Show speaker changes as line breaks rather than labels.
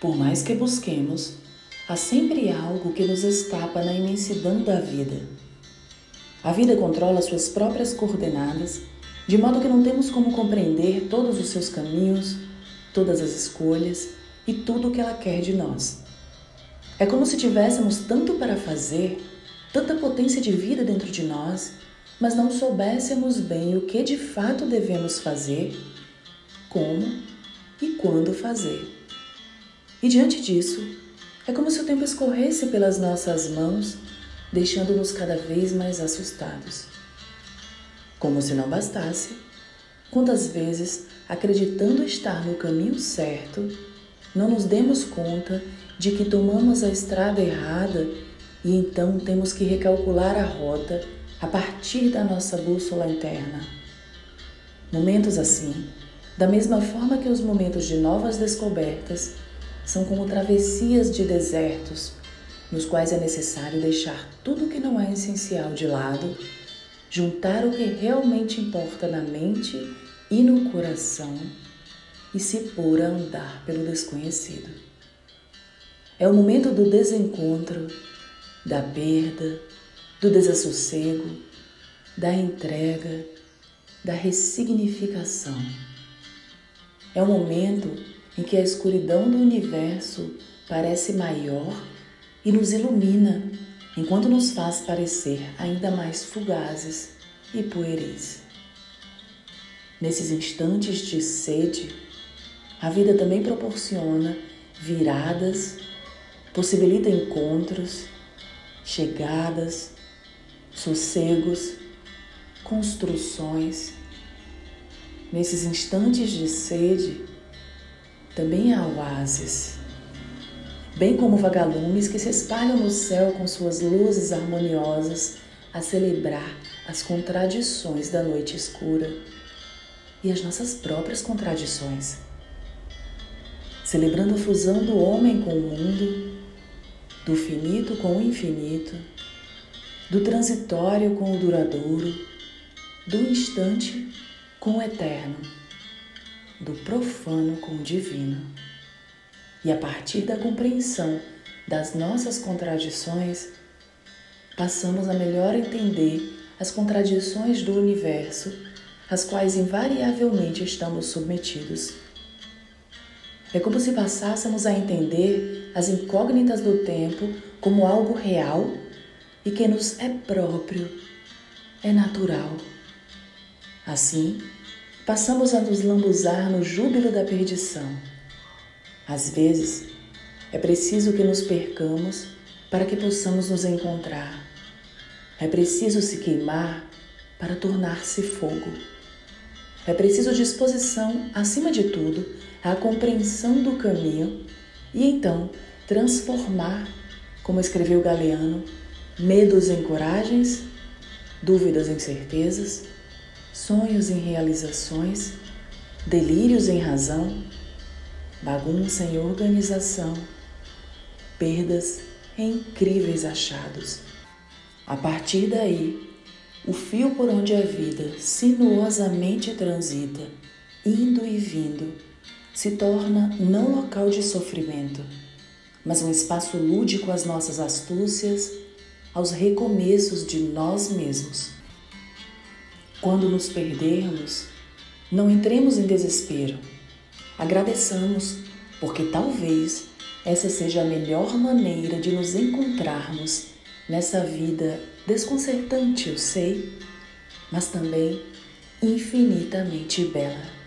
Por mais que busquemos, há sempre algo que nos escapa na imensidão da vida. A vida controla suas próprias coordenadas, de modo que não temos como compreender todos os seus caminhos, todas as escolhas e tudo o que ela quer de nós. É como se tivéssemos tanto para fazer, tanta potência de vida dentro de nós, mas não soubéssemos bem o que de fato devemos fazer, como e quando fazer. E diante disso, é como se o tempo escorresse pelas nossas mãos, deixando-nos cada vez mais assustados. Como se não bastasse, quantas vezes, acreditando estar no caminho certo, não nos demos conta de que tomamos a estrada errada e então temos que recalcular a rota a partir da nossa bússola interna. Momentos assim, da mesma forma que os momentos de novas descobertas, são como travessias de desertos, nos quais é necessário deixar tudo que não é essencial de lado, juntar o que realmente importa na mente e no coração e se pôr a andar pelo desconhecido. É o momento do desencontro, da perda, do desassossego, da entrega, da ressignificação. É o momento em que a escuridão do universo parece maior e nos ilumina, enquanto nos faz parecer ainda mais fugazes e pueris. Nesses instantes de sede, a vida também proporciona viradas, possibilita encontros, chegadas, sossegos, construções. Nesses instantes de sede, também há oásis, bem como vagalumes que se espalham no céu com suas luzes harmoniosas a celebrar as contradições da noite escura e as nossas próprias contradições, celebrando a fusão do homem com o mundo, do finito com o infinito, do transitório com o duradouro, do instante com o eterno do profano com o divino. E a partir da compreensão das nossas contradições, passamos a melhor entender as contradições do universo, às quais invariavelmente estamos submetidos. É como se passássemos a entender as incógnitas do tempo como algo real e que nos é próprio, é natural. Assim, passamos a nos lambuzar no júbilo da perdição. Às vezes, é preciso que nos percamos para que possamos nos encontrar. É preciso se queimar para tornar-se fogo. É preciso disposição, acima de tudo, à compreensão do caminho e então transformar, como escreveu Galeano, medos em coragens, dúvidas em certezas sonhos em realizações, delírios em razão, bagunça em organização, perdas em incríveis achados. A partir daí, o fio por onde a vida sinuosamente transita, indo e vindo, se torna não local de sofrimento, mas um espaço lúdico às nossas astúcias, aos recomeços de nós mesmos. Quando nos perdermos, não entremos em desespero. Agradeçamos, porque talvez essa seja a melhor maneira de nos encontrarmos nessa vida desconcertante, eu sei, mas também infinitamente bela.